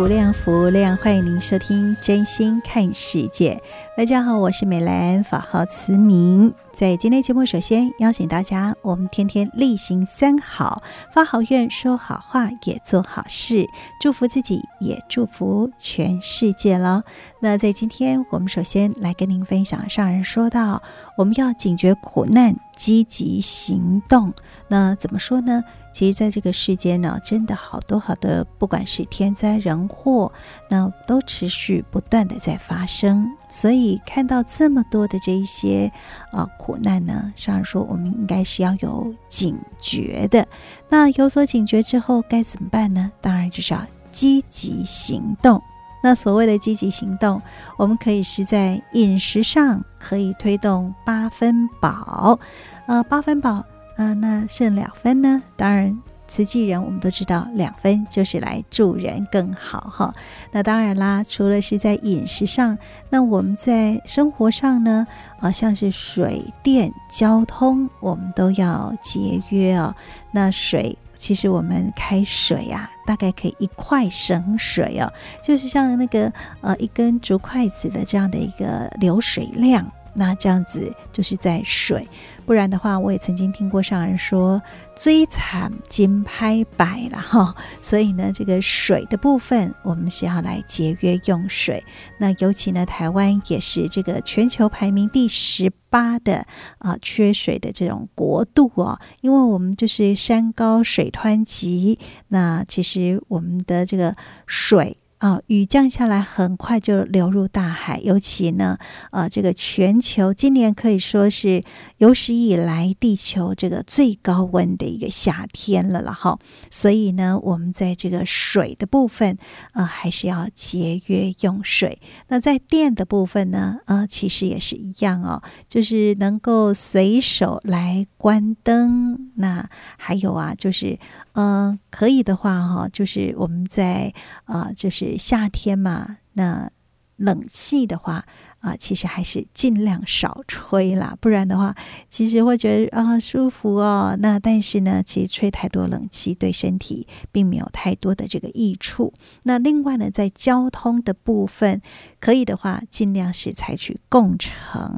无量，福量，欢迎您收听《真心看世界》。大家好，我是美兰，法号慈明。在今天节目，首先邀请大家，我们天天例行三好，发好愿，说好话，也做好事，祝福自己，也祝福全世界了。那在今天，我们首先来跟您分享，上人说到，我们要警觉苦难，积极行动。那怎么说呢？其实，在这个世间呢，真的好多好多，不管是天灾人祸，那都持续不断的在发生。所以，看到这么多的这一些啊苦难呢，上人说，我们应该是要有警觉的。那有所警觉之后，该怎么办呢？当然就是要积极行动。那所谓的积极行动，我们可以是在饮食上可以推动八分饱，呃，八分饱。啊、呃，那剩两分呢？当然，慈济人我们都知道，两分就是来助人更好哈。那当然啦，除了是在饮食上，那我们在生活上呢，啊、像是水电交通，我们都要节约哦。那水，其实我们开水啊，大概可以一块省水哦，就是像那个呃一根竹筷子的这样的一个流水量。那这样子就是在水，不然的话，我也曾经听过上人说“追惨金拍白”了哈。所以呢，这个水的部分，我们是要来节约用水。那尤其呢，台湾也是这个全球排名第十八的啊，缺水的这种国度哦。因为我们就是山高水湍急，那其实我们的这个水。啊、雨降下来很快就流入大海，尤其呢，呃，这个全球今年可以说是有史以来地球这个最高温的一个夏天了了哈。所以呢，我们在这个水的部分，呃，还是要节约用水。那在电的部分呢，呃，其实也是一样哦，就是能够随手来关灯。那还有啊，就是呃，可以的话哈，就是我们在呃，就是。夏天嘛，那冷气的话啊、其实还是尽量少吹啦，不然的话，其实会觉得啊、舒服哦。那但是呢，其实吹太多冷气对身体并没有太多的这个益处。那另外呢，在交通的部分，可以的话，尽量是采取共乘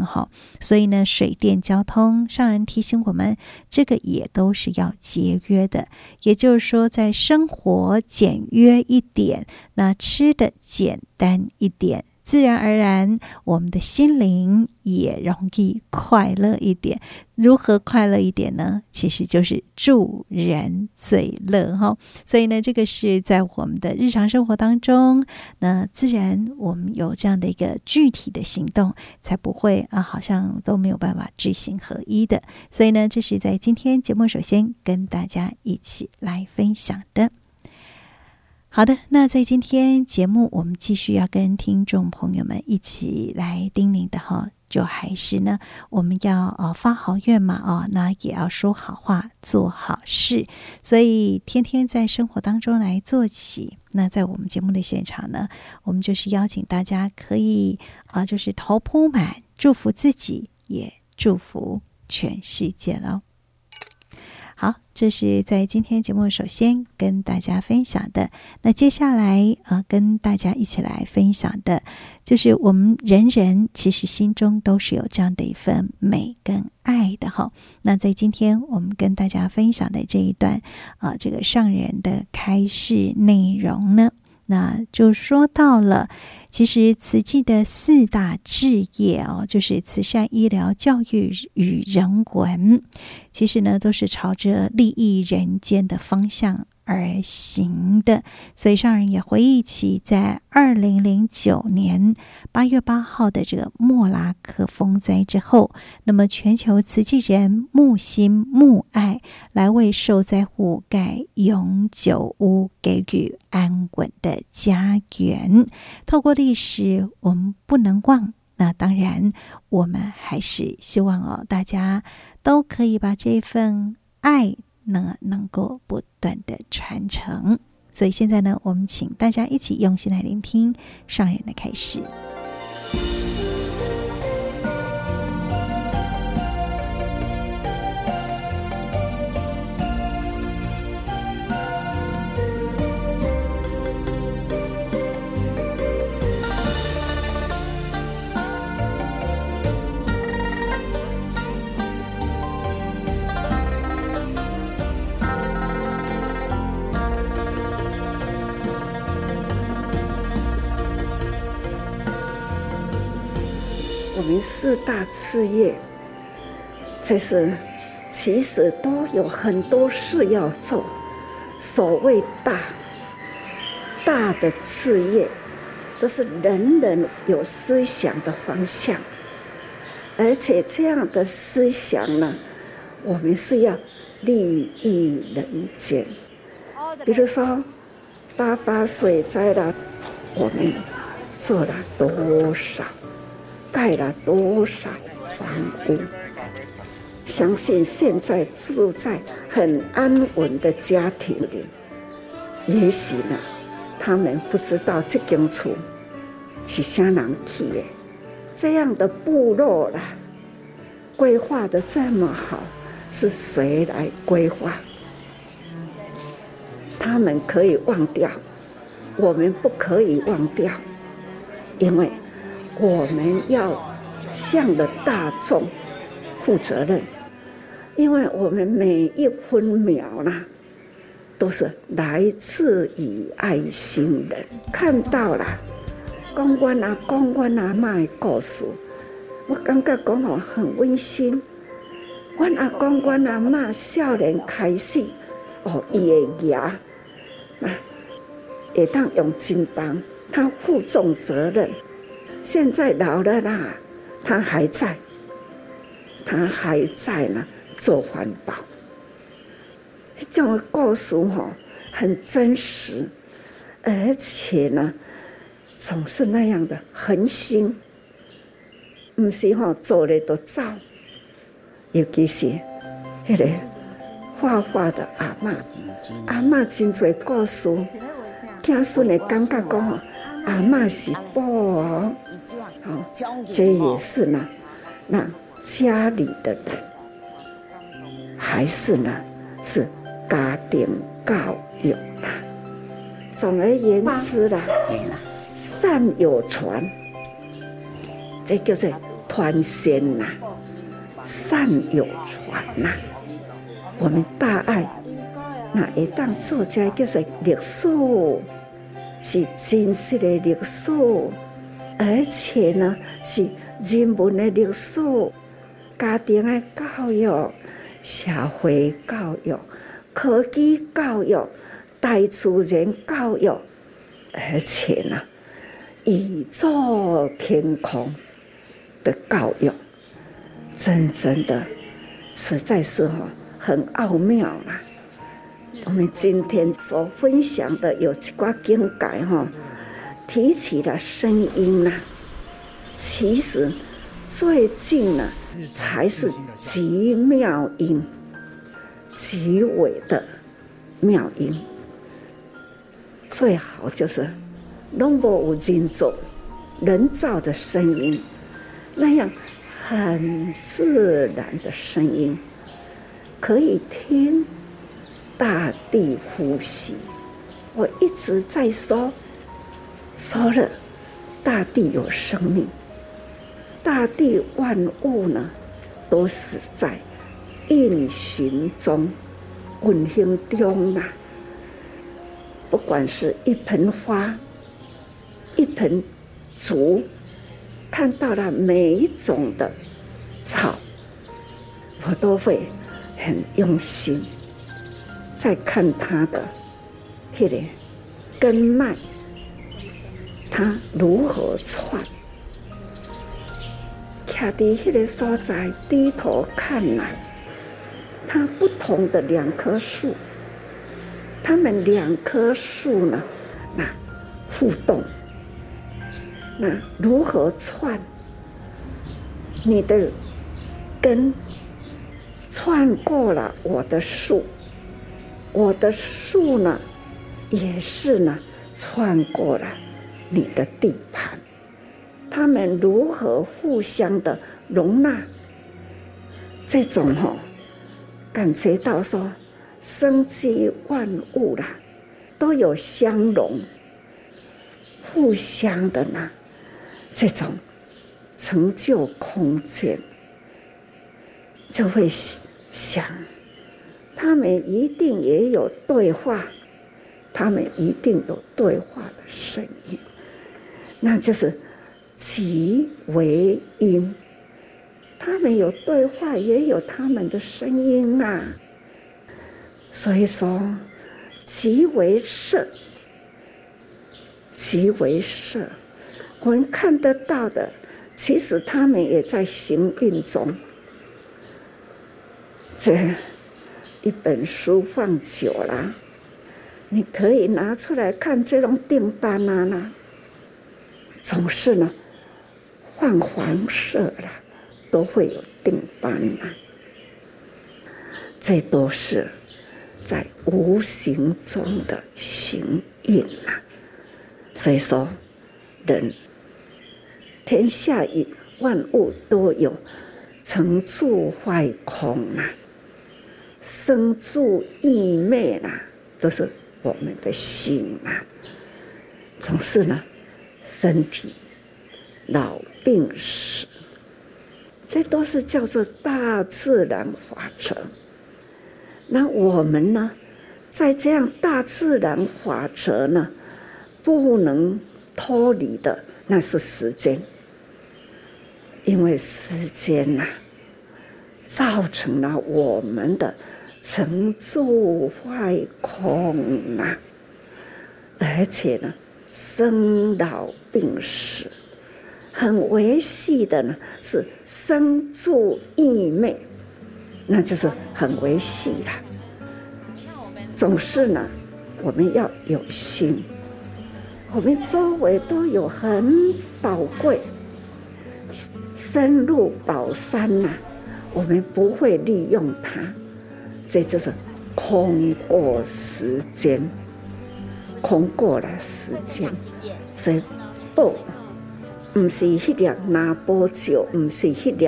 哈。所以呢，水电交通，上人提醒我们，这个也都是要节约的。也就是说，在生活简约一点，那吃的简单一点。自然而然，我们的心灵也容易快乐一点。如何快乐一点呢？其实就是助人最乐哈。所以呢，这个是在我们的日常生活当中，那自然我们有这样的一个具体的行动，才不会啊，好像都没有办法知行合一的。所以呢，这是在今天节目首先跟大家一起来分享的。好的，那在今天节目，我们继续要跟听众朋友们一起来叮咛的哈，就还是呢，我们要呃发好愿嘛，哦，那也要说好话，做好事，所以天天在生活当中来做起。那在我们节目的现场呢，我们就是邀请大家可以啊、就是头铺满，祝福自己，也祝福全世界喽。好，这是在今天节目首先跟大家分享的。那接下来呃，跟大家一起来分享的，就是我们人人其实心中都是有这样的一份美跟爱的哈。那在今天我们跟大家分享的这一段啊、这个上人的开示内容呢，那就说到了，其实慈济的四大志业哦，就是慈善、医疗、教育与人文，其实呢都是朝着利益人间的方向而行的，所以上人也回忆起在二零零九年八月八号的这个莫拉克风灾之后，那么全球慈济人募心募爱，来为受灾户盖永久屋，给予安稳的家园。透过历史，我们不能忘。那当然，我们还是希望哦，大家都可以把这份爱。那能够不断的传承，所以现在呢，我们请大家一起用心来聆听上人的开始我们。四大事业，就是其实都有很多事要做。所谓大大的事业，都是人人有思想的方向，而且这样的思想呢，我们是要利益人间。比如说，八八水灾了，我们做了多少？盖了多少房屋？相信现在住在很安稳的家庭里，也许呢，他们不知道这间厝是啥人起的，这样的部落啦，规划的这么好，是谁来规划？他们可以忘掉，我们不可以忘掉，因为。我们要向着大众负责任，因为我们每一分秒呢，都是来自于爱心人。看到了，公关啊，公关啊，卖故事，我感觉讲话很温馨。我阿公关阿妈少年开始，哦，伊的牙，啊，会当用金当，他负重责任。现在老了啦，他还在，他还在呢，做环保。这种故事哈，很真实，而且呢，总是那样的恒心。不是哈，做的都造，尤其是那个画画的阿嬷，阿嬷真多故事，听孙的感觉讲阿嬷是宝哦。好，这也是呢，那家里的人，还是呢，是家庭教育啦。总而言之啦，善有传，这叫做传仙呐，善有传呐。我们大爱，那一档作家叫做历史，是真实的历史。而且呢，是人文的历史、家庭的教育、社会教育、科技教育、大自然教育，而且呢，宇宙天空的教育，真正的实在是哈很奥妙啦。我们今天所分享的有几挂经改哈。提起的声音呢，其实最近呢才是极妙音，极伟的妙音。最好就是龙波无尽奏人造的声音，那样很自然的声音，可以听大地呼吸。我一直在说。说了，大地有生命，大地万物呢，都是在运行中、运行中呐。不管是一盆花、一盆竹，看到了每一种的草，我都会很用心在看它的那个根脉，他如何窜。卡在那个所在，低头看来，它不同的两棵树，它们两棵树呢，那互动，那如何窜？你的根窜过了我的树，我的树呢，也是呢，窜过了你的地盘。他们如何互相的容纳？这种、哦，感觉到说，生机万物啦，都有相容，互相的呢，这种成就空间，就会想，他们一定也有对话，他们一定有对话的声音，那就是。即为因，他们有对话，也有他们的声音、啊。所以说，即为色，即为色，我们看得到的，其实他们也在行运中。这一本书放久了，你可以拿出来看，这种订单啊，那总是呢。泛黄色了，都会有定斑啊。这都是在无形中的行运啊。所以说，人天下与万物都有成住坏空啊，生住异灭啊，都是我们的心啊。总是呢，身体老。病死，这都是叫做大自然法则。那我们呢，在这样大自然法则呢，不能脱离的，那是时间。因为时间呐、造成了我们的成住坏空呐、而且呢，生老病死。很维系的呢，是生住异灭，那就是很维系了。总是呢，我们要有心。我们周围都有很宝贵、深入宝山呐，我们不会利用它，这就是空过时间，空过了时间，所以不。不是迄粒拿波酒，不是迄粒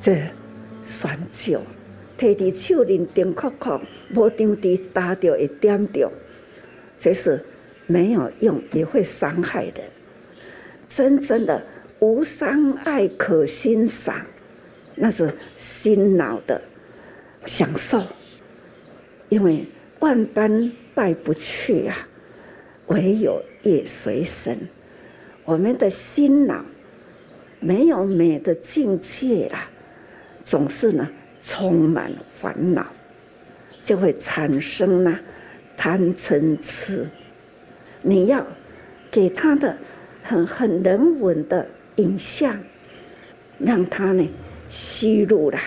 这酸酒，摕伫手里叮扣扣，无张滴打着一点着，这是没有用，也会伤害人。真正的无伤害可欣赏，那是心脑的享受，因为万般带不去啊，唯有业随身。我们的心脑没有美的境界啦，总是呢充满烦恼，就会产生呢贪嗔痴。你要给他的很很人文的影像，让他呢吸入了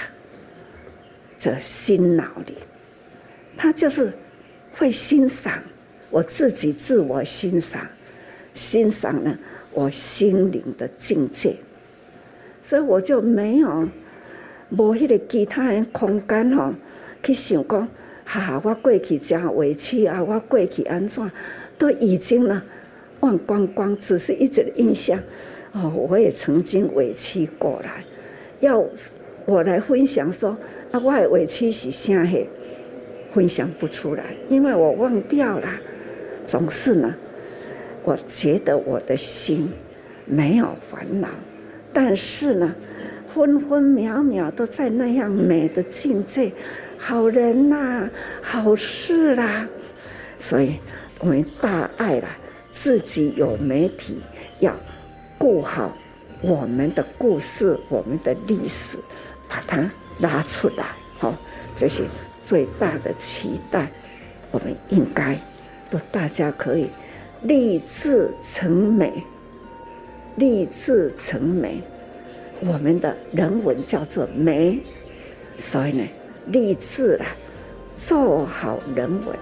这心脑里，他就是会欣赏我自己自我欣赏，欣赏呢。我心灵的境界，所以我就没有无迄个其他的空间吼，去想讲，哈、啊，我过去真委屈啊，我过去安怎，都已经呢忘光光，只是一直印象。哦，我也曾经委屈过来，要我来分享说，啊，我的委屈是啥嘿，分享不出来，因为我忘掉了，总是呢。我觉得我的心没有烦恼，但是呢，分分秒秒都在那样美的境界，好人呐、好事啦、啊，所以我们大爱了，自己有媒体要顾好我们的故事，我们的历史，把它拉出来，好，这是最大的期待。我们应该都大家可以立志成美，立志成美。我们的人文叫做美，所以呢，立志了，做好人文。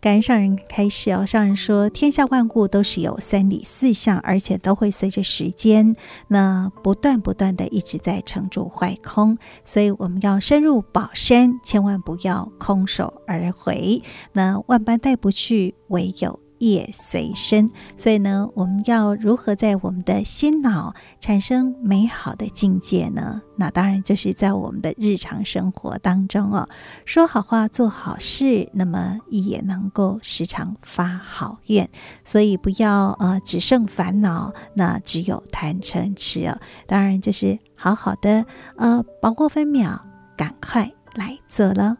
感恩上人开始哦，上人说，天下万物都是有三理四象，而且都会随着时间，那不断不断的一直在成住坏空，所以我们要深入宝山，千万不要空手而回。那万般带不去，唯有。业随身，所以呢，我们要如何在我们的心脑产生美好的境界呢？那当然就是在我们的日常生活当中哦，说好话，做好事，那么也能够时常发好愿。所以不要呃只剩烦恼，那只有贪嗔痴哦。当然就是好好的呃把握分秒，赶快来做了。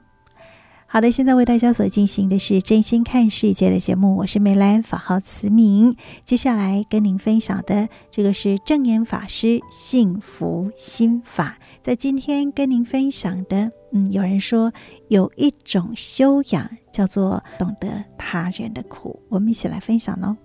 好的，现在为大家所进行的是真心看世界的节目，我是梅兰，法号慈明。接下来跟您分享的这个是证言法师幸福心法。在今天跟您分享的，嗯，有人说有一种修养叫做懂得他人的苦，我们一起来分享喽。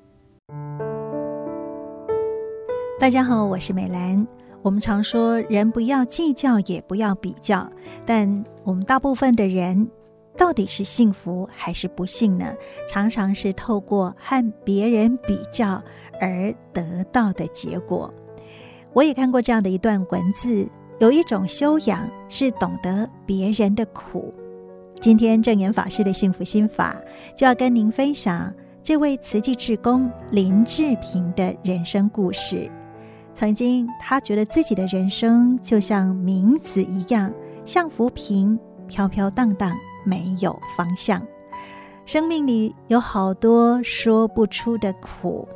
大家好，我是美兰。我们常说人不要计较，也不要比较，但我们大部分的人。到底是幸福还是不幸呢？常常是透过和别人比较而得到的结果。我也看过这样的一段文字：有一种修养是懂得别人的苦。今天证严法师的幸福心法就要跟您分享这位慈济志工林志平的人生故事。曾经，他觉得自己的人生就像名字一样，像浮萍，飘飘荡荡。没有方向，生命里有好多说不出的苦，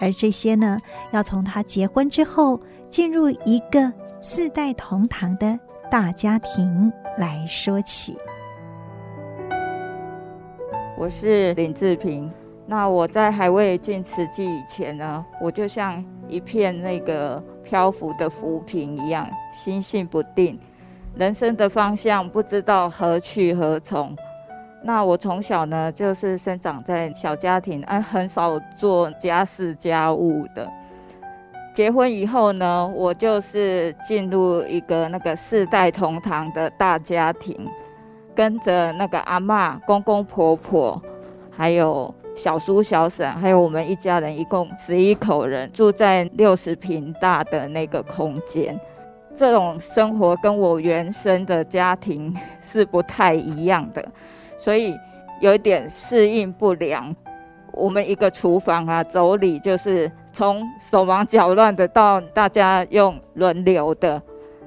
而这些呢，要从他结婚之后进入一个四代同堂的大家庭来说起。我是林志平，那我在还未进慈济以前呢，我就像一片那个漂浮的浮萍一样，心性不定。人生的方向不知道何去何从，那我从小呢就是生长在小家庭，嗯，很少做家事家务的。结婚以后呢，我就是进入一个那个世代同堂的大家庭，跟着那个阿嬷、公公婆婆，还有小叔小婶，还有我们一家人，一共十一口人，住在六十平大的那个空间。这种生活跟我原生的家庭是不太一样的，所以有一点适应不良。我们一个厨房啊，妯娌就是从手忙脚乱的到大家用轮流的，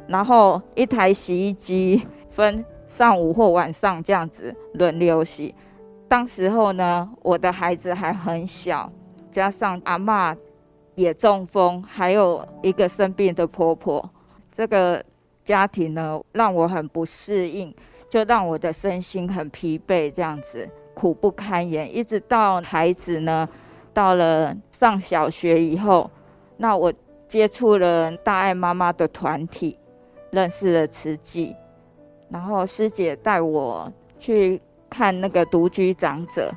然后一台洗衣机分上午或晚上这样子轮流洗。当时候呢，我的孩子还很小，加上阿嬷也中风，还有一个生病的婆婆。这个家庭呢，让我很不适应，就让我的身心很疲惫，这样子苦不堪言。一直到孩子呢，到了上小学以后，那我接触了大爱妈妈的团体，认识了慈济，然后师姐带我去看那个独居长者，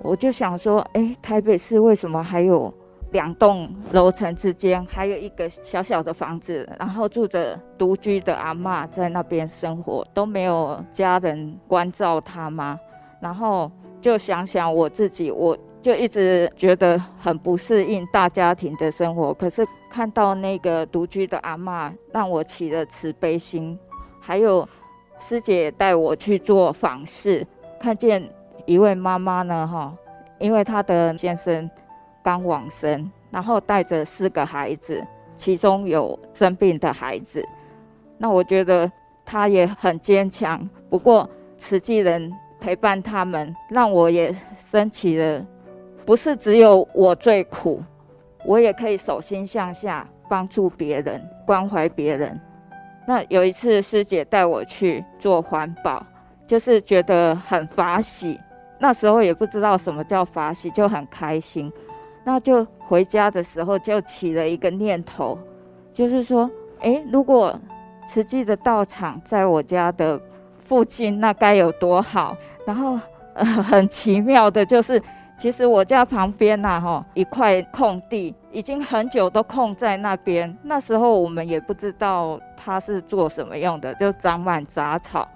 我就想说，哎，台北市为什么还有？两栋楼层之间还有一个小小的房子，然后住着独居的阿嬷在那边生活，都没有家人关照她吗？然后就想想我自己，我就一直觉得很不适应大家庭的生活。可是看到那个独居的阿嬷，让我起了慈悲心。还有师姐带我去做访视，看见一位妈妈呢，哈，因为她的先生刚往生，然后带着四个孩子，其中有生病的孩子。那我觉得他也很坚强。不过慈济人陪伴他们，让我也升起了，不是只有我最苦，我也可以手心向下帮助别人，关怀别人。那有一次师姐带我去做环保，就是觉得很法喜。那时候也不知道什么叫法喜，就很开心。那就回家的时候就起了一个念头，就是说，诶，如果慈济的道场在我家的附近，那该有多好。然后，呃，很奇妙的就是。其实我家旁边呐，哈，一块空地，已经很久都空在那边。那时候我们也不知道它是做什么用的，就长满杂草。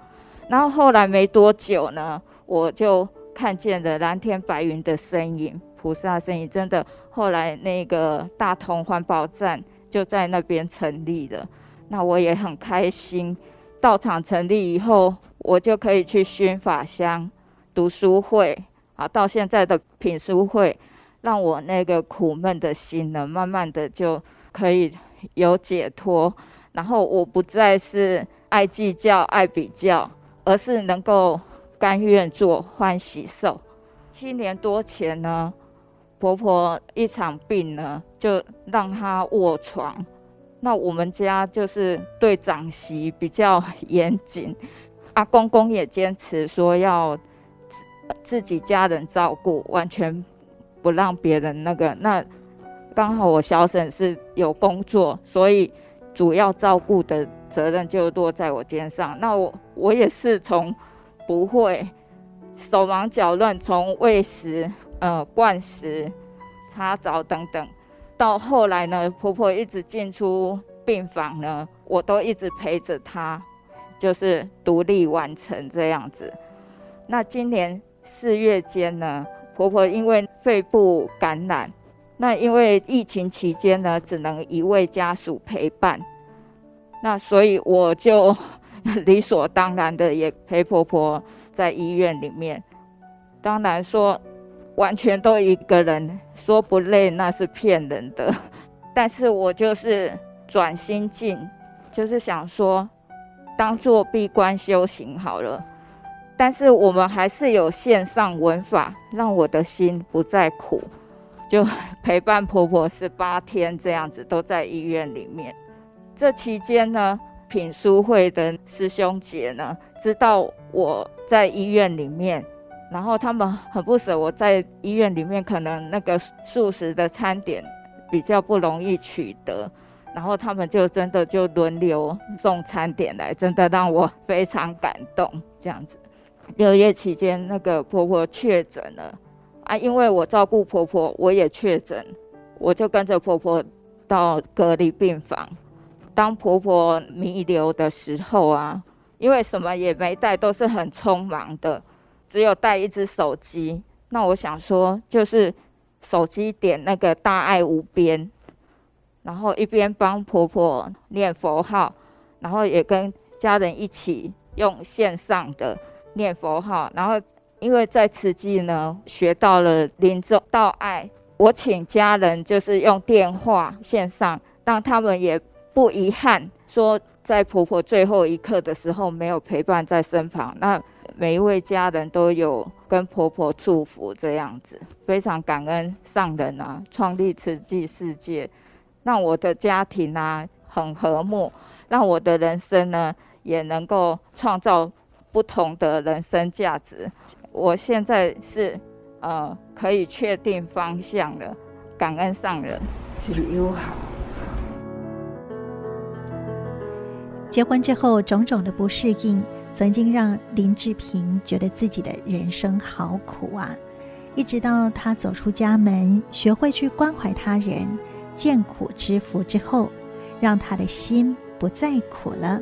然后后来没多久呢，我就看见了蓝天白云的身影，菩萨身影。真的，后来那个大同环保站就在那边成立了。那我也很开心。道场成立以后，我就可以去熏法香读书会。啊，到现在的品书会，让我那个苦闷的心呢，慢慢的就可以有解脱。然后我不再是爱计较、爱比较，而是能够甘愿做欢喜受。七年多前呢，婆婆一场病呢，就让她卧床。那我们家就是对长媳比较严谨，阿公公也坚持说要。自己家人照顾，完全不让别人那个。那刚好我小婶是有工作，所以主要照顾的责任就落在我肩上。那我我也是从不会手忙脚乱，从喂食、呃灌食、擦澡等等，到后来呢，婆婆一直进出病房呢，我都一直陪着她，就是独立完成这样子。那今年。四月间呢，婆婆因为肺部感染，那因为疫情期间呢，只能一位家属陪伴，那所以我就 理所当然的也陪婆婆在医院里面。当然说完全都一个人，说不累那是骗人的，但是我就是转心境，就是想说当做闭关修行好了。但是我们还是有线上闻法，让我的心不再苦，就陪伴婆婆十八天这样子，都在医院里面。这期间呢，品书会的师兄姐呢，知道我在医院里面，然后他们很不舍我在医院里面，可能那个素食的餐点比较不容易取得，然后他们就真的就轮流送餐点来，真的让我非常感动，这样子。六月期间，那个婆婆确诊了啊，因为我照顾婆婆，我也确诊，我就跟着婆婆到隔离病房。当婆婆弥留的时候啊，因为什么也没带，都是很匆忙的，只有带一只手机。那我想说，就是手机点那个大爱无边，然后一边帮婆婆念佛号，然后也跟家人一起用线上的。念佛号，然后因为在慈济呢学到了临终道爱，我请家人就是用电话线上，让他们也不遗憾说在婆婆最后一刻的时候没有陪伴在身旁。那每一位家人都有跟婆婆祝福，这样子非常感恩上人啊，创立慈济世界，让我的家庭啊很和睦，让我的人生呢也能够创造。不同的人生价值，我现在是呃可以确定方向了，感恩上人。其实友好。结婚之后，种种的不适应，曾经让林志平觉得自己的人生好苦啊！一直到他走出家门，学会去关怀他人，见苦知福之后，让他的心不再苦了。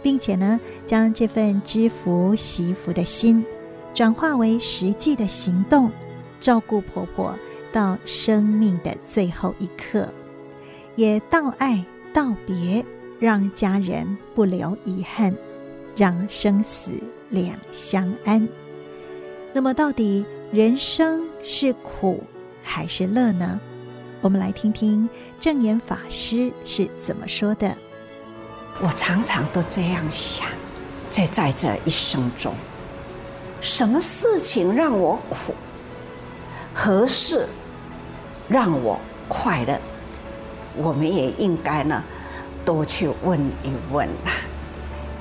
并且呢，将这份知福惜福的心转化为实际的行动，照顾婆婆到生命的最后一刻，也道爱道别，让家人不留遗憾，让生死两相安。那么，到底人生是苦还是乐呢？我们来听听证严法师是怎么说的。我常常都这样想，在在这一生中，什么事情让我苦？何事让我快乐？我们也应该呢，多去问一问呐。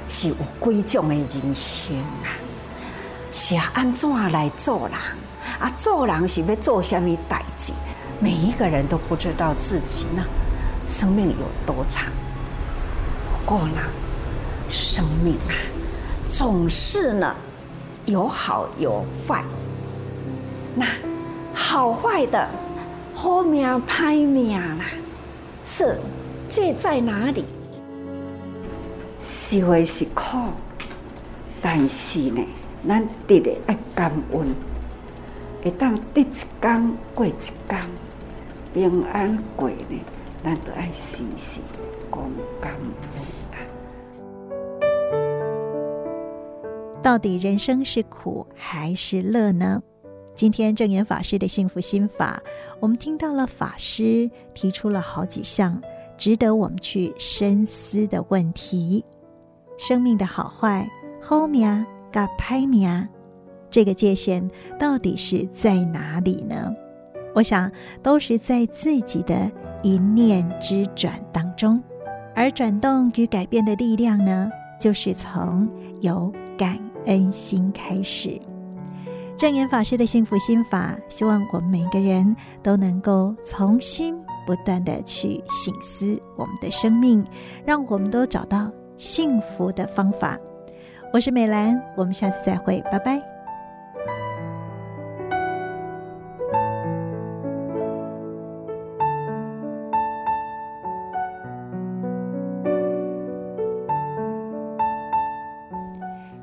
是有几种的人生啊？是要按怎来做人？啊，做人是要做什么代志？每一个人都不知道自己呢，生命有多长。不过呢，生命啊，总是呢，有好有坏。那好坏的，好命歹命啦，是这在哪里？是会是苦，但是呢，咱得的爱感恩，会当得一天过一天。平安过呢，咱都爱时时讲感恩。到底人生是苦还是乐呢？今天证严法师的幸福心法，我们听到了法师提出了好几项值得我们去深思的问题：生命的好坏、好命跟歹命，这个界限到底是在哪里呢？我想，都是在自己的一念之转当中，而转动与改变的力量呢，就是从有感恩心开始。证严法师的幸福心法，希望我们每个人都能够从心不断地去省思我们的生命，让我们都找到幸福的方法。我是美兰，我们下次再会，拜拜。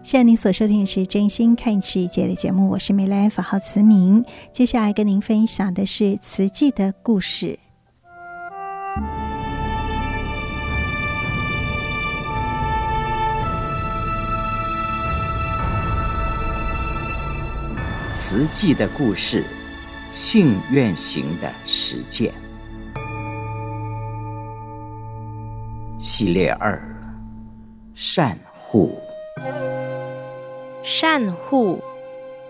现在您所收听的是《真心看世界》的节目，我是美兰，法号慈明。接下来跟您分享的是慈济的故事。慈济的故事，信愿行的实践系列二：善护。善护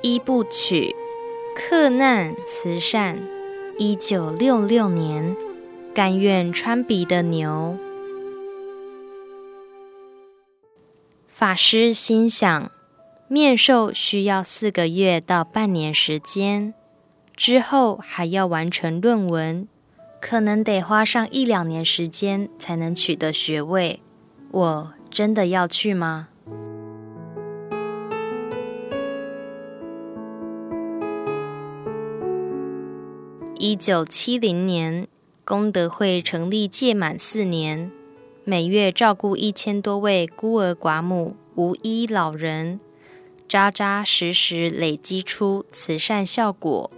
一部曲，克难慈善。一九六六年，甘愿穿鼻的牛。法师心想，面授需要四个月到半年时间，之后还要完成论文，可能得花上一两年时间才能取得学位。我真的要去吗？一九七零年，功德会成立届满四年，每月照顾一千多位孤儿寡母、无依老人，扎扎实实累积出慈善效果。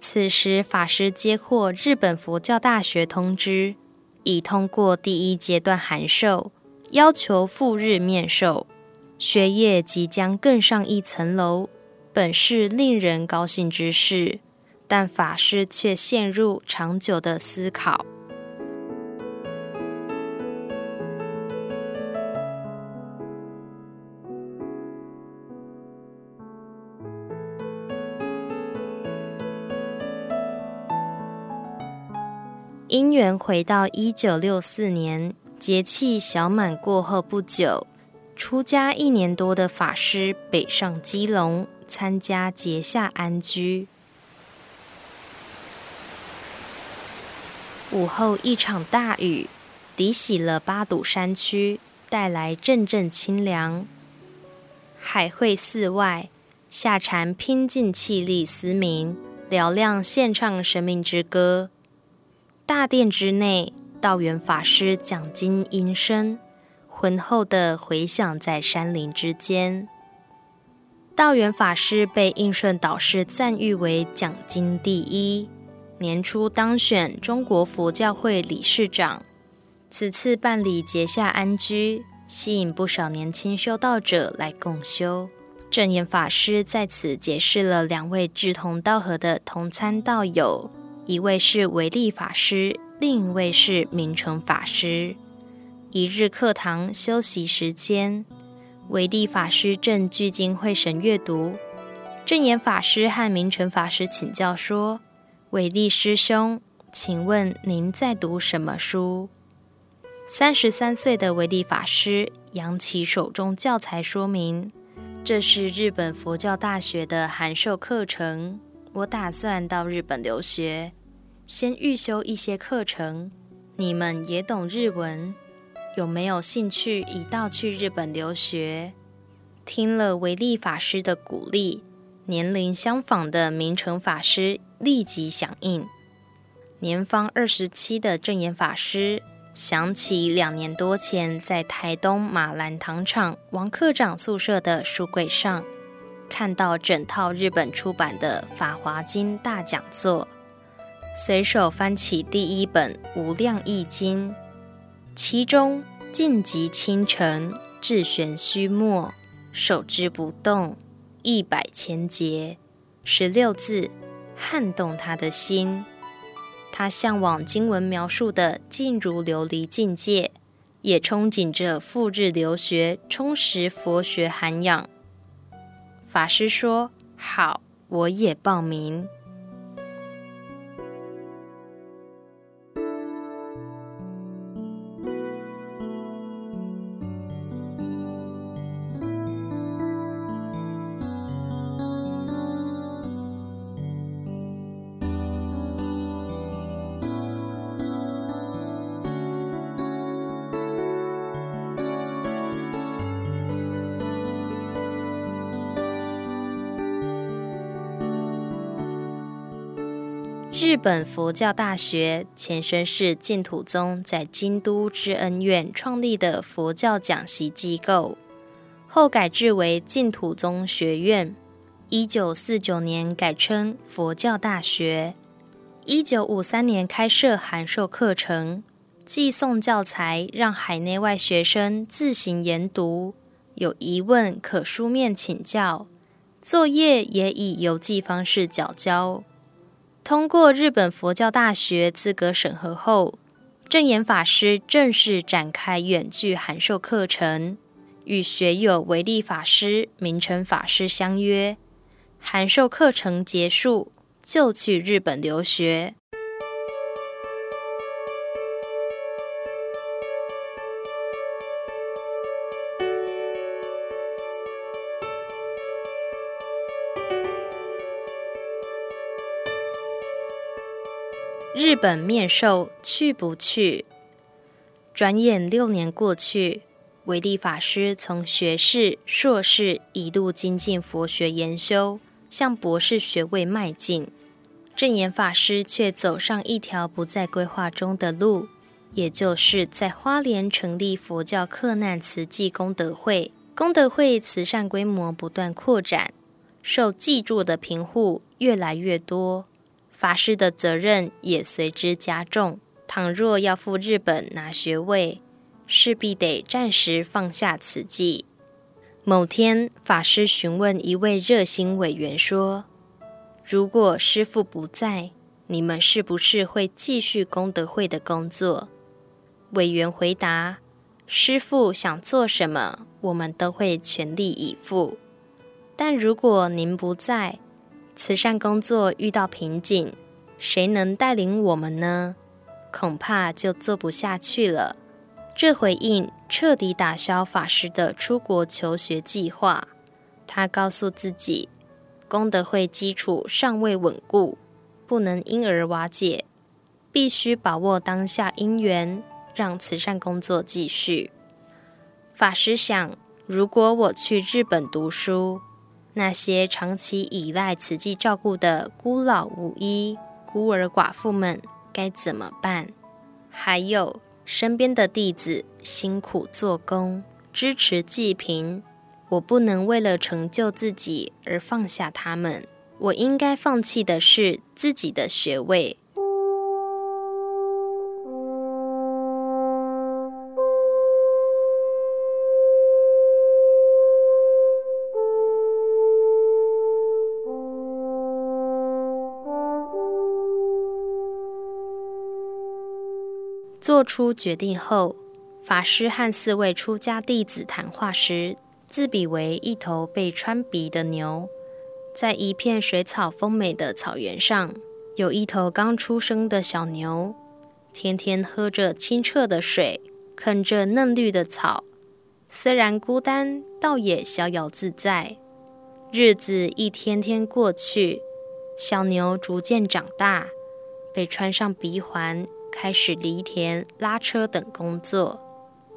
此时，法师接获日本佛教大学通知，已通过第一阶段函授，要求赴日面授，学业即将更上一层楼，本是令人高兴之事。但法师却陷入长久的思考。因缘回到一九六四年，节气小满过后不久，出家一年多的法师北上基隆参加节下安居。午后一场大雨，抵洗了八堵山区，带来阵阵清凉。海会寺外，夏禅拼尽气力嘶鸣，嘹亮献唱生命之歌。大殿之内，道元法师讲经音声，浑厚的回响在山林之间。道元法师被应顺导师赞誉为讲经第一，年初当选中国佛教会理事长。此次办理结夏安居，吸引不少年轻修道者来共修。证严法师在此结识了两位志同道合的同参道友，一位是维利法师，另一位是明成法师。一日课堂休息时间，维利法师正聚精会神阅读，证严法师和明成法师请教说：“维利师兄，请问您在读什么书？”三十三岁的维利法师扬起手中教材说明。这是日本佛教大学的函授课程，我打算到日本留学，先预修一些课程。你们也懂日文，有没有兴趣一道去日本留学？听了维利法师的鼓励，年龄相仿的明成法师立即响应。年方二十七的正言法师。想起两年多前，在台东马兰糖厂王科长宿舍的书柜上，看到整套日本出版的《法华经》大讲座，随手翻起第一本《无量义经》，其中“静极清澄，至玄虚默，守之不动，一百千劫”十六字，撼动他的心。他向往经文描述的静如琉璃境界，也憧憬着赴日留学，充实佛学涵养。法师说：“好，我也报名。”日本佛教大学前身是净土宗在京都知恩院创立的佛教讲习机构，后改制为净土宗学院。一九四九年改称佛教大学。一九五三年开设函授课程，寄送教材让海内外学生自行研读，有疑问可书面请教，作业也以邮寄方式缴交。通过日本佛教大学资格审核后，正言法师正式展开远距函授课程，与学友维利法师、明成法师相约，函授课程结束就去日本留学。日本面授去不去？转眼六年过去，维利法师从学士、硕士一路精进佛学研修，向博士学位迈进。证严法师却走上一条不在规划中的路，也就是在花莲成立佛教克难慈济功德会。功德会慈善规模不断扩展，受济助的贫户越来越多。法师的责任也随之加重。倘若要赴日本拿学位，势必得暂时放下此计。某天，法师询问一位热心委员说：“如果师父不在，你们是不是会继续功德会的工作？”委员回答：“师父想做什么，我们都会全力以赴。但如果您不在，”慈善工作遇到瓶颈，谁能带领我们呢？恐怕就做不下去了。这回应彻底打消法师的出国求学计划。他告诉自己，功德会基础尚未稳固，不能因而瓦解，必须把握当下因缘，让慈善工作继续。法师想，如果我去日本读书，那些长期依赖慈济照顾的孤老无依、孤儿寡妇们该怎么办？还有身边的弟子辛苦做工，支持济贫，我不能为了成就自己而放下他们。我应该放弃的是自己的学位。做出决定后，法师和四位出家弟子谈话时，自比为一头被穿鼻的牛。在一片水草丰美的草原上，有一头刚出生的小牛，天天喝着清澈的水，啃着嫩绿的草。虽然孤单，倒也逍遥自在。日子一天天过去，小牛逐渐长大，被穿上鼻环。开始犁田、拉车等工作。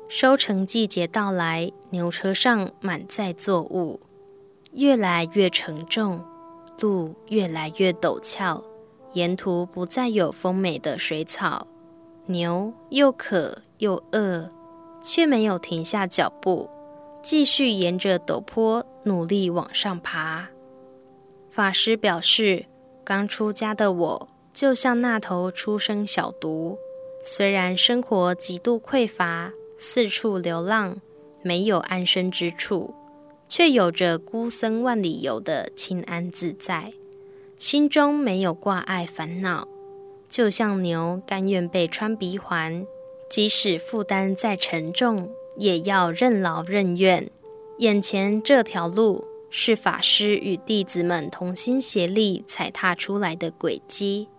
收成季节到来，牛车上满载作物，越来越沉重，路越来越陡峭，沿途不再有丰美的水草。牛又渴又饿，却没有停下脚步，继续沿着陡坡努力往上爬。法师表示，刚出家的我。就像那头初生小犊，虽然生活极度匮乏，四处流浪，没有安身之处，却有着孤僧万里游的清安自在，心中没有挂碍烦恼。就像牛甘愿被穿鼻环，即使负担再沉重，也要任劳任怨。眼前这条路是法师与弟子们同心协力踩踏出来的轨迹。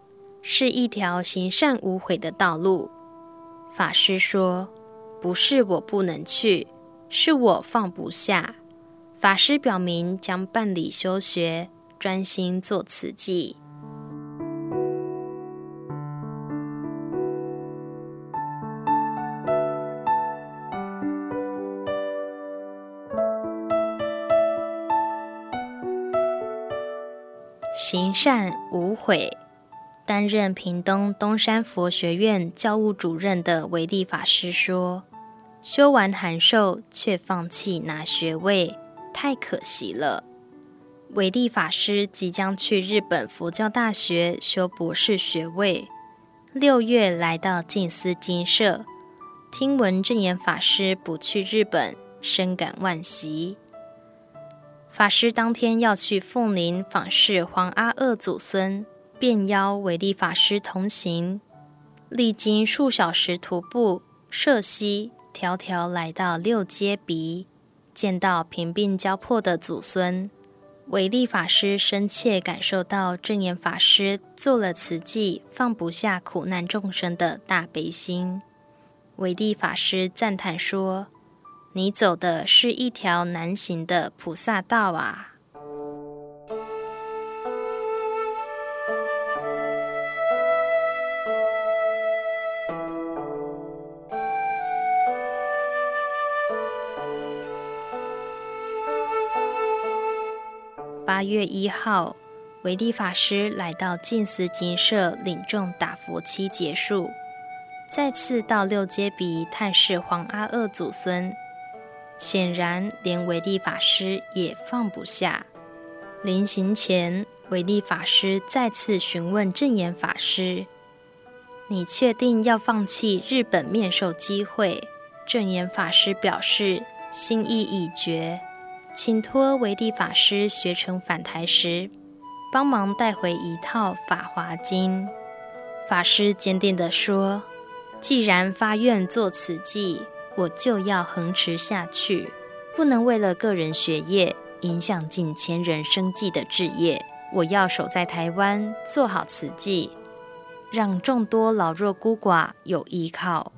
是一条行善无悔的道路。法师说：“不是我不能去，是我放不下。”法师表明将办理休学，专心做慈济。行善无悔。担任屏东东山佛学院教务主任的维利法师说：“修完函授却放弃拿学位，太可惜了。”维利法师即将去日本佛教大学修博士学位，六月来到静思精舍，听闻证严法师不去日本，深感惋惜。法师当天要去凤林访视黄阿二祖孙。便邀维利法师同行，历经数小时徒步涉溪，迢迢来到六街鼻，见到贫病交迫的祖孙，维利法师深切感受到正言法师做了慈济放不下苦难众生的大悲心。维利法师赞叹说：“你走的是一条难行的菩萨道啊！”月一号，维利法师来到静思精舍领众打佛七结束，再次到六街鼻探视黄阿二祖孙。显然，连维利法师也放不下。临行前，维利法师再次询问证言法师：“你确定要放弃日本面授机会？”证言法师表示：“心意已决。”请托维蒂法师学成返台时，帮忙带回一套《法华经》。法师坚定地说：“既然发愿做慈济，我就要恒持下去，不能为了个人学业影响近千人生计的志业。我要守在台湾，做好慈济，让众多老弱孤寡有依靠。”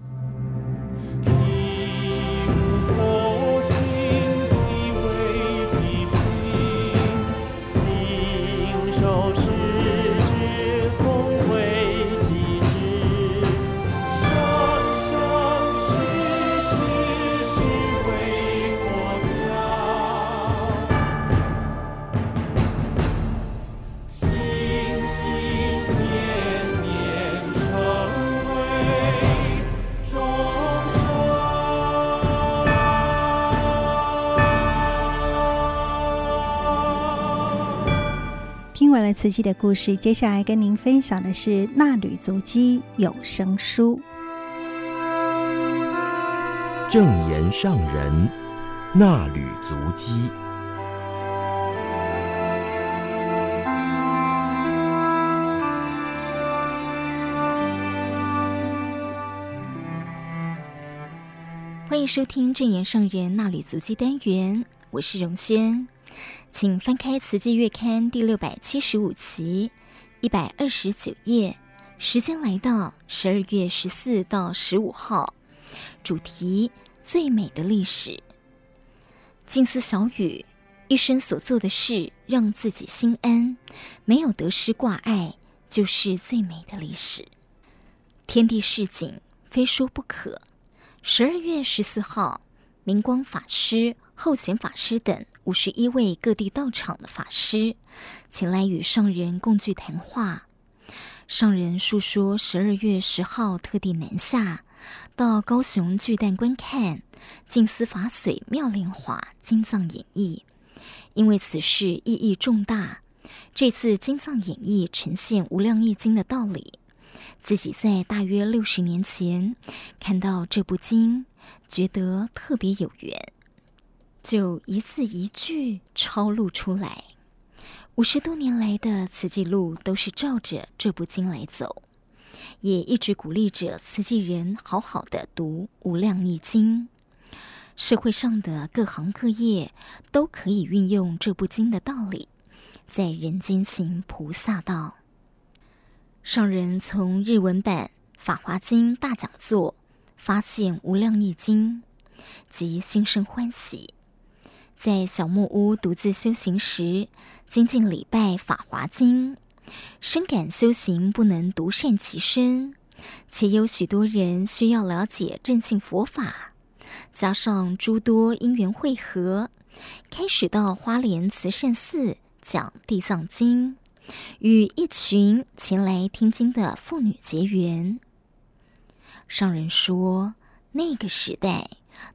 了慈济的故事，接下来跟您分享的是《纳履足迹》有声书。正言上人纳履足迹。欢迎收听正言上人纳履足迹单元，我是荣轩，请翻开《慈济月刊》第六百七十五期一百二十九页，时间来到十二月十四到十五号。主题最美的历史。静思小语，一生所做的事让自己心安，没有得失挂碍，就是最美的历史。天地市井，非说不可。十二月十四号，明光法师、后贤法师等五十一位各地道场的法师前来与上人共聚谈话。上人述说十二月十号特地南下。到高雄巨蛋观看净思法髓妙莲华金藏演绎，因为此事意义重大，这次金藏演绎呈现无量义经的道理。自己在大约六十年前看到这部经，觉得特别有缘，就一字一句抄录出来。五十多年来的慈济路都是照着这部经来走。也一直鼓励着慈济人好好的读《无量义经》，社会上的各行各业都可以运用这部经的道理，在人间行菩萨道。上人从日文版《法华经》大讲座发现《无量义经》，即心生欢喜，在小木屋独自修行时，精进礼拜《法华经》。深感修行不能独善其身，且有许多人需要了解正信佛法。加上诸多因缘会合，开始到花莲慈善寺讲地藏经，与一群前来听经的妇女结缘。上人说，那个时代，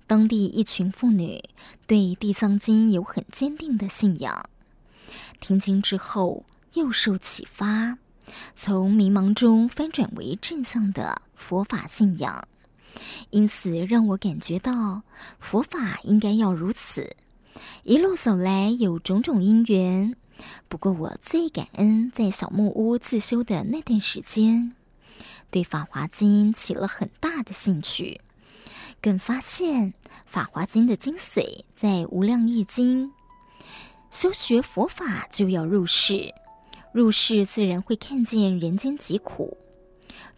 当地一群妇女对地藏经有很坚定的信仰，听经之后。又受启发，从迷茫中翻转为正向的佛法信仰，因此让我感觉到佛法应该要如此。一路走来有种种因缘，不过我最感恩在小木屋自修的那段时间，对《法华经》起了很大的兴趣，更发现《法华经》的精髓在《无量易经》。修学佛法就要入世。入世自然会看见人间疾苦，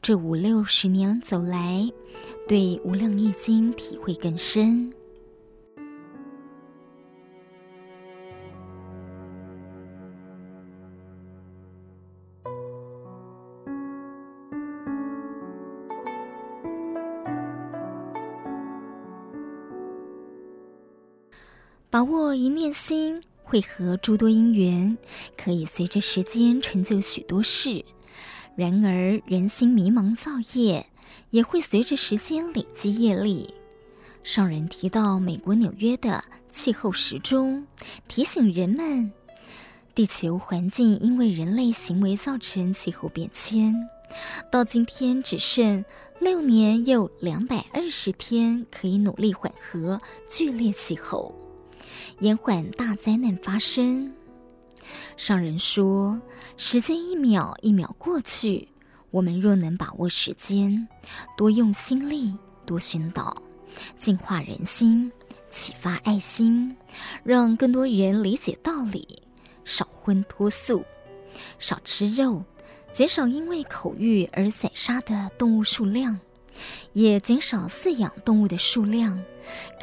这五六十年走来，对《无量易经》体会更深。把握一念心。会和诸多因缘，可以随着时间成就许多事。然而，人心迷茫造业，也会随着时间累积业力。上人提到美国纽约的气候时钟，提醒人们，地球环境因为人类行为造成气候变迁，到今天只剩六年又两百二十天可以努力缓和剧烈气候。延缓大灾难发生。上人说：“时间一秒一秒过去，我们若能把握时间，多用心力，多寻导，净化人心，启发爱心，让更多人理解道理，少荤脱素，少吃肉，减少因为口欲而宰杀的动物数量。”也减少饲养动物的数量，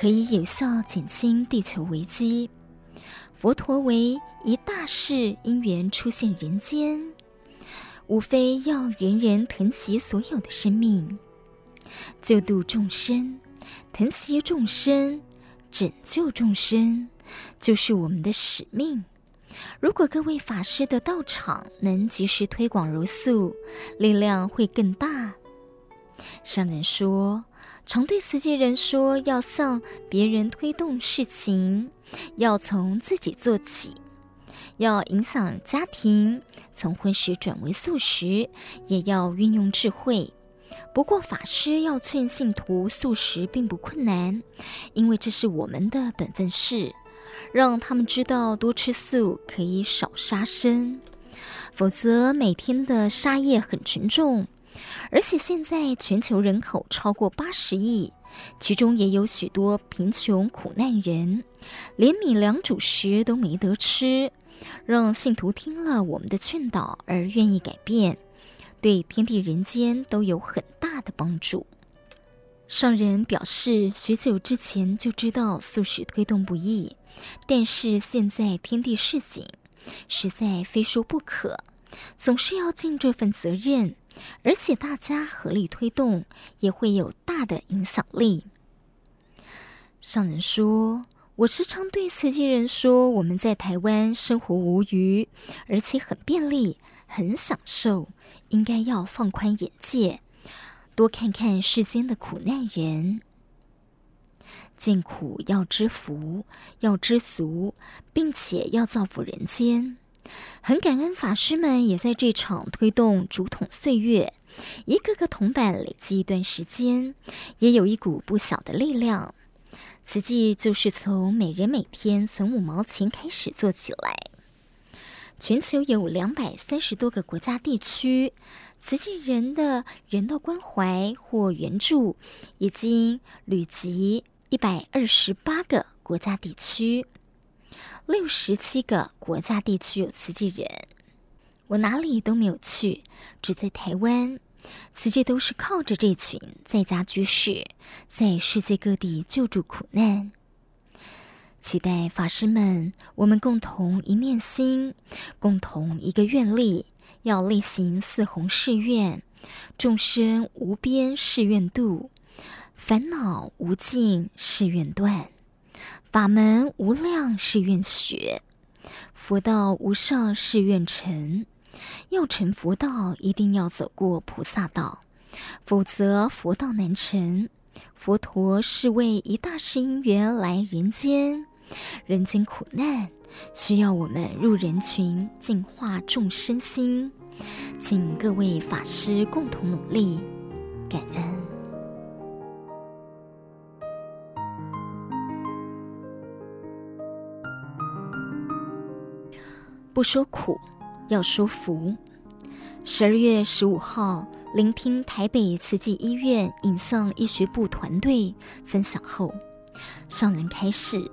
可以有效减轻地球危机。佛陀为一大事因缘出现人间，无非要人人疼惜所有的生命，救度众生，疼惜众生，拯救众生，就是我们的使命。如果各位法师的道场能及时推广如素，力量会更大。上人说，常对慈济人说，要向别人推动事情，要从自己做起，要影响家庭，从荤食转为素食，也要运用智慧。不过，法师要劝信徒素食并不困难，因为这是我们的本分事，让他们知道多吃素可以少杀生。否则，每天的杀业很沉重。而且现在全球人口超过八十亿，其中也有许多贫穷苦难人，连米粮主食都没得吃。让信徒听了我们的劝导而愿意改变。对天地人间都有很大的帮助。上人表示，许久之前就知道素食推动不易，但是现在天地市井，实在非说不可，总是要尽这份责任，而且大家合力推动，也会有大的影响力。上人说，我时常对慈济人说，我们在台湾生活无虞，而且很便利，很享受。应该要放宽眼界，多看看世间的苦难人，见苦要知福，要知足，并且要造福人间。很感恩法师们也在这场推动竹筒岁月，一个个铜板累积一段时间，也有一股不小的力量。慈济就是从每人每天存五毛钱开始做起来。全球有两百三十多个国家地区，慈济人的人道关怀或援助已经累及一百二十八个国家地区，六十七个国家地区有慈济人。我哪里都没有去，只在台湾。慈济都是靠着这群在家居士，在世界各地救助苦难。期待法师们，我们共同一念心，共同一个愿力，要力行四弘誓愿：众生无边誓愿度，烦恼无尽誓愿断，法门无量誓愿学，佛道无上誓愿成。要成佛道，一定要走过菩萨道，否则佛道难成。佛陀是为一大事因缘来人间。人间苦难需要我们入人群，净化众生心，请各位法师共同努力，感恩。不说苦，要说福。十二月十五号，聆听台北慈济医院影像医学部团队分享后，上人开示。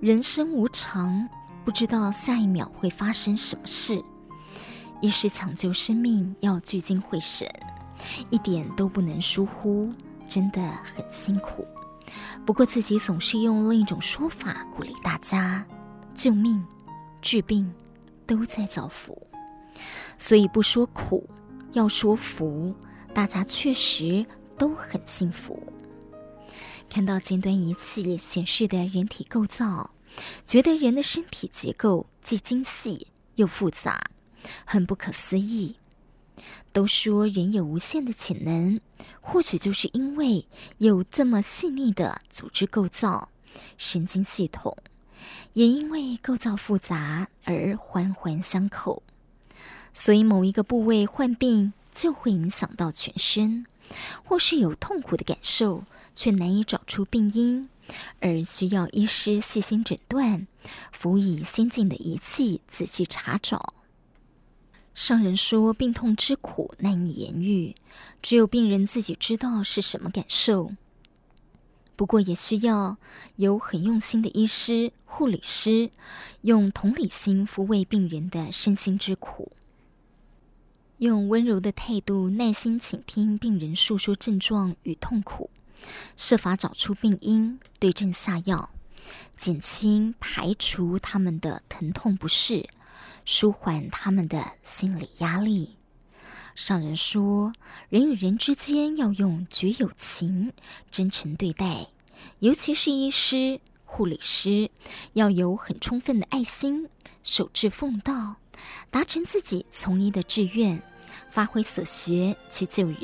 人生无常，不知道下一秒会发生什么事。一是抢救生命要聚精会神，一点都不能疏忽，真的很辛苦。不过自己总是用另一种说法鼓励大家：救命、治病，都在造福。所以不说苦，要说福，大家确实都很幸福。看到尖端仪器显示的人体构造，觉得人的身体结构既精细又复杂，很不可思议。都说人有无限的潜能，或许就是因为有这么细腻的组织构造、神经系统，也因为构造复杂而环环相扣，所以某一个部位患病就会影响到全身，或是有痛苦的感受。却难以找出病因，而需要医师细心诊断，辅以先进的仪器仔细查找。上人说，病痛之苦难以言喻，只有病人自己知道是什么感受。不过，也需要有很用心的医师、护理师，用同理心抚慰病人的身心之苦，用温柔的态度耐心倾听病人诉说症状与痛苦。设法找出病因，对症下药，减轻排除他们的疼痛不适，舒缓他们的心理压力。上人说，人与人之间要用绝有情，真诚对待，尤其是医师、护理师，要有很充分的爱心，守志奉道，达成自己从医的志愿，发挥所学去救人。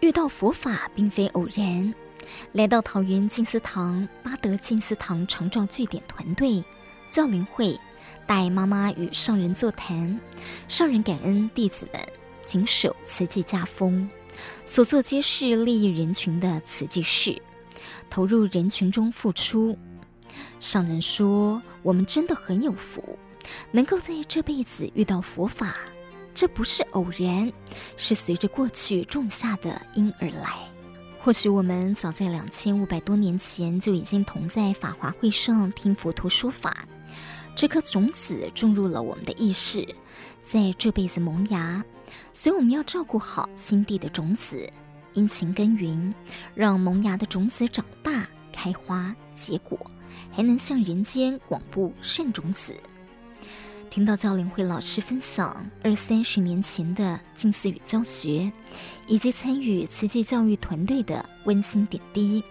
遇到佛法并非偶然。来到桃园静思堂八德静思堂长照据点团队教灵会，带妈妈与上人座谈，上人感恩弟子们谨守慈济家风，所做皆是利益人群的慈济事，投入人群中付出。上人说：“我们真的很有福，能够在这辈子遇到佛法，这不是偶然，是随着过去种下的因而来。”或许我们早在两千五百多年前就已经同在法华会上听佛陀说法，这颗种子种入了我们的意识，在这辈子萌芽。所以我们要照顾好心地的种子，殷勤耕耘，让萌芽的种子长大、开花、结果，还能向人间广布善种子。听到教灵会老师分享二三十年前的近似语教学，以及参与慈济教育团队的温馨点滴，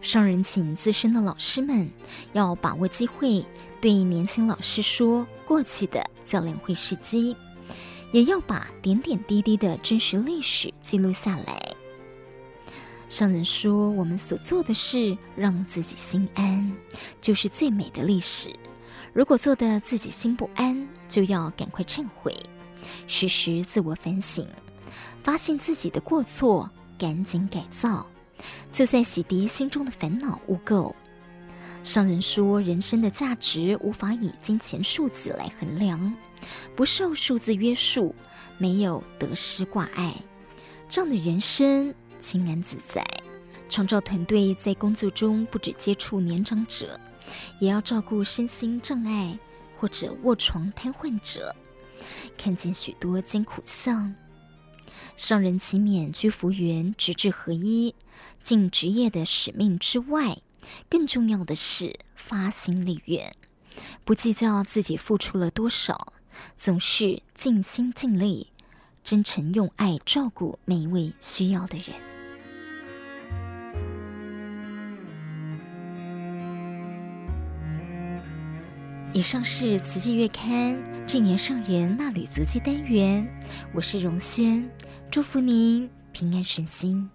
上人请资深的老师们要把握机会，对年轻老师说过去的教练会事迹，也要把点点滴滴的真实历史记录下来。上人说，我们所做的事让自己心安，就是最美的历史。如果做的自己心不安，就要赶快忏悔，时时自我反省，发现自己的过错，赶紧改造，就在洗涤心中的烦恼污垢。上人说，人生的价值无法以金钱数字来衡量，不受数字约束，没有得失挂碍，这样的人生清安自在。长照团队在工作中不止接触年长者。也要照顾身心障碍或者卧床瘫痪者，看见许多艰苦相。上人勤勉居福园，直至合一，尽职业的使命之外，更重要的是发心立愿，不计较自己付出了多少，总是尽心尽力，真诚用爱照顾每一位需要的人。以上是《瓷器月刊》这年上人纳履足迹单元，我是荣轩，祝福您平安顺心。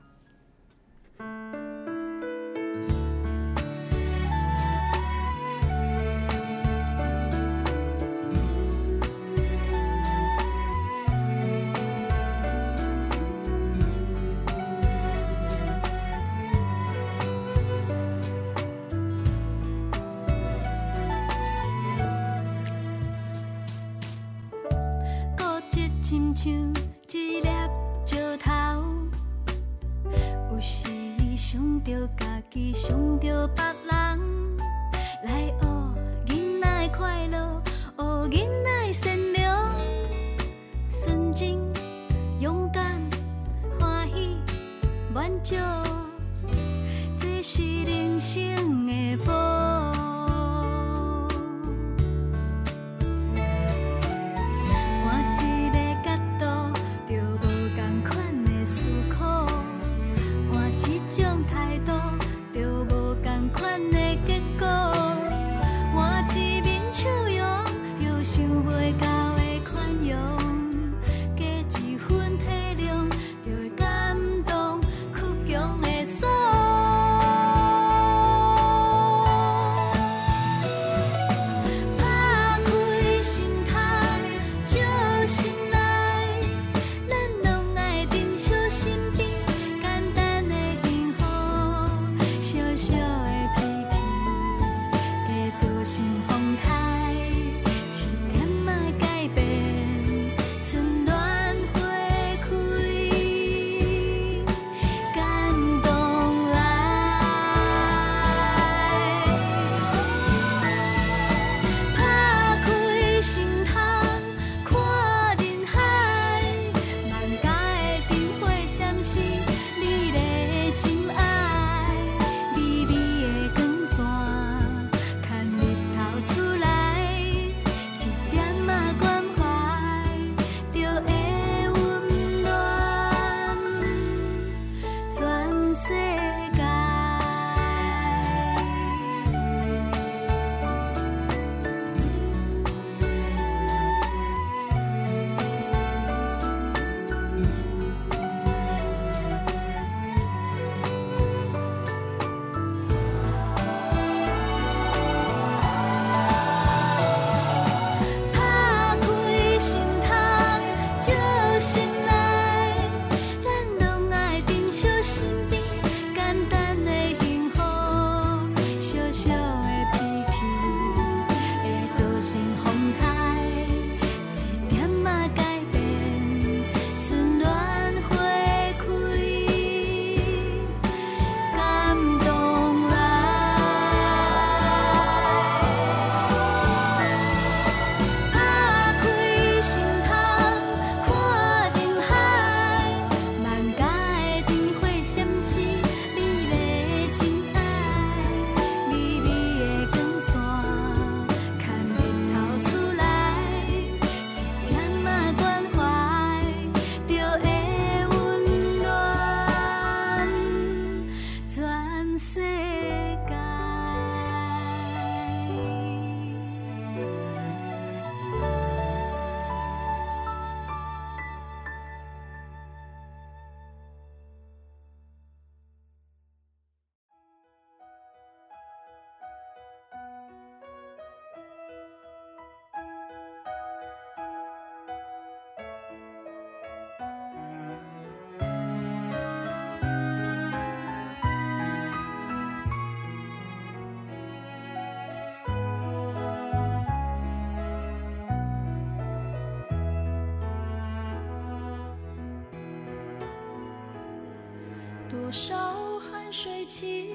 多少汗水砌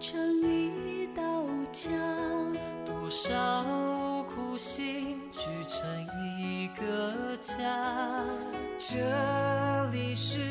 成一道墙，多少苦心聚成一个家。这里是